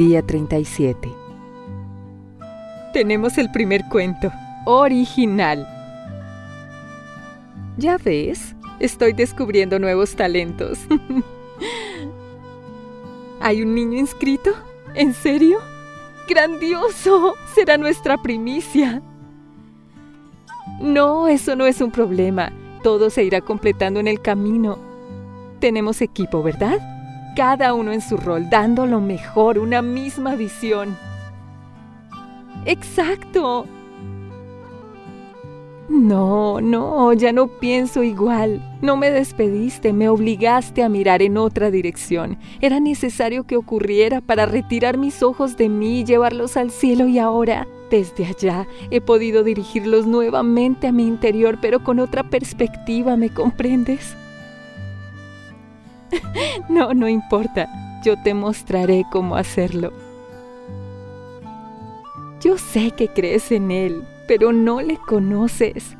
Día 37. Tenemos el primer cuento, original. Ya ves, estoy descubriendo nuevos talentos. ¿Hay un niño inscrito? ¿En serio? ¡Grandioso! Será nuestra primicia. No, eso no es un problema. Todo se irá completando en el camino. Tenemos equipo, ¿verdad? Cada uno en su rol, dando lo mejor, una misma visión. Exacto. No, no, ya no pienso igual. No me despediste, me obligaste a mirar en otra dirección. Era necesario que ocurriera para retirar mis ojos de mí y llevarlos al cielo y ahora, desde allá, he podido dirigirlos nuevamente a mi interior, pero con otra perspectiva, ¿me comprendes? no, no importa, yo te mostraré cómo hacerlo. Yo sé que crees en Él, pero no le conoces.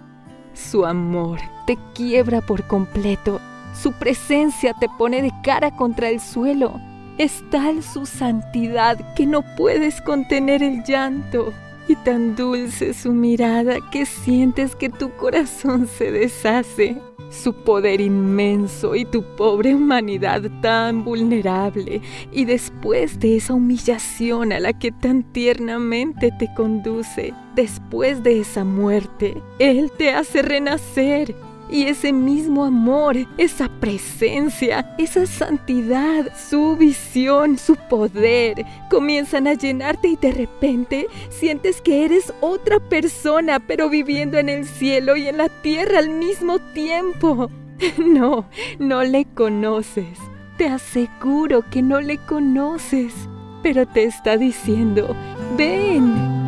Su amor te quiebra por completo. Su presencia te pone de cara contra el suelo. Es tal su santidad que no puedes contener el llanto. Y tan dulce su mirada que sientes que tu corazón se deshace. Su poder inmenso y tu pobre humanidad tan vulnerable, y después de esa humillación a la que tan tiernamente te conduce, después de esa muerte, Él te hace renacer y ese mismo amor, esa presencia, esa santidad, su visión, su poder, comienzan a llenarte y de repente sientes que eres otra persona, pero viviendo en el cielo y en la tierra al mismo tiempo. No, no le conoces. Te aseguro que no le conoces. Pero te está diciendo, ven,